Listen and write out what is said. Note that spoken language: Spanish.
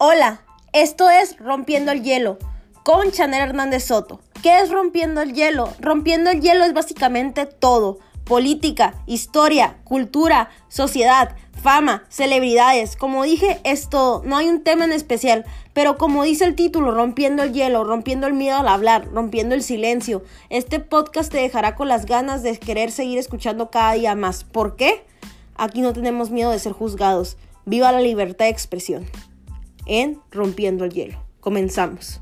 Hola, esto es Rompiendo el Hielo con Chanel Hernández Soto. ¿Qué es Rompiendo el Hielo? Rompiendo el Hielo es básicamente todo. Política, historia, cultura, sociedad, fama, celebridades. Como dije, es todo. No hay un tema en especial. Pero como dice el título, rompiendo el hielo, rompiendo el miedo al hablar, rompiendo el silencio. Este podcast te dejará con las ganas de querer seguir escuchando cada día más. ¿Por qué? Aquí no tenemos miedo de ser juzgados. Viva la libertad de expresión en Rompiendo el Hielo. Comenzamos.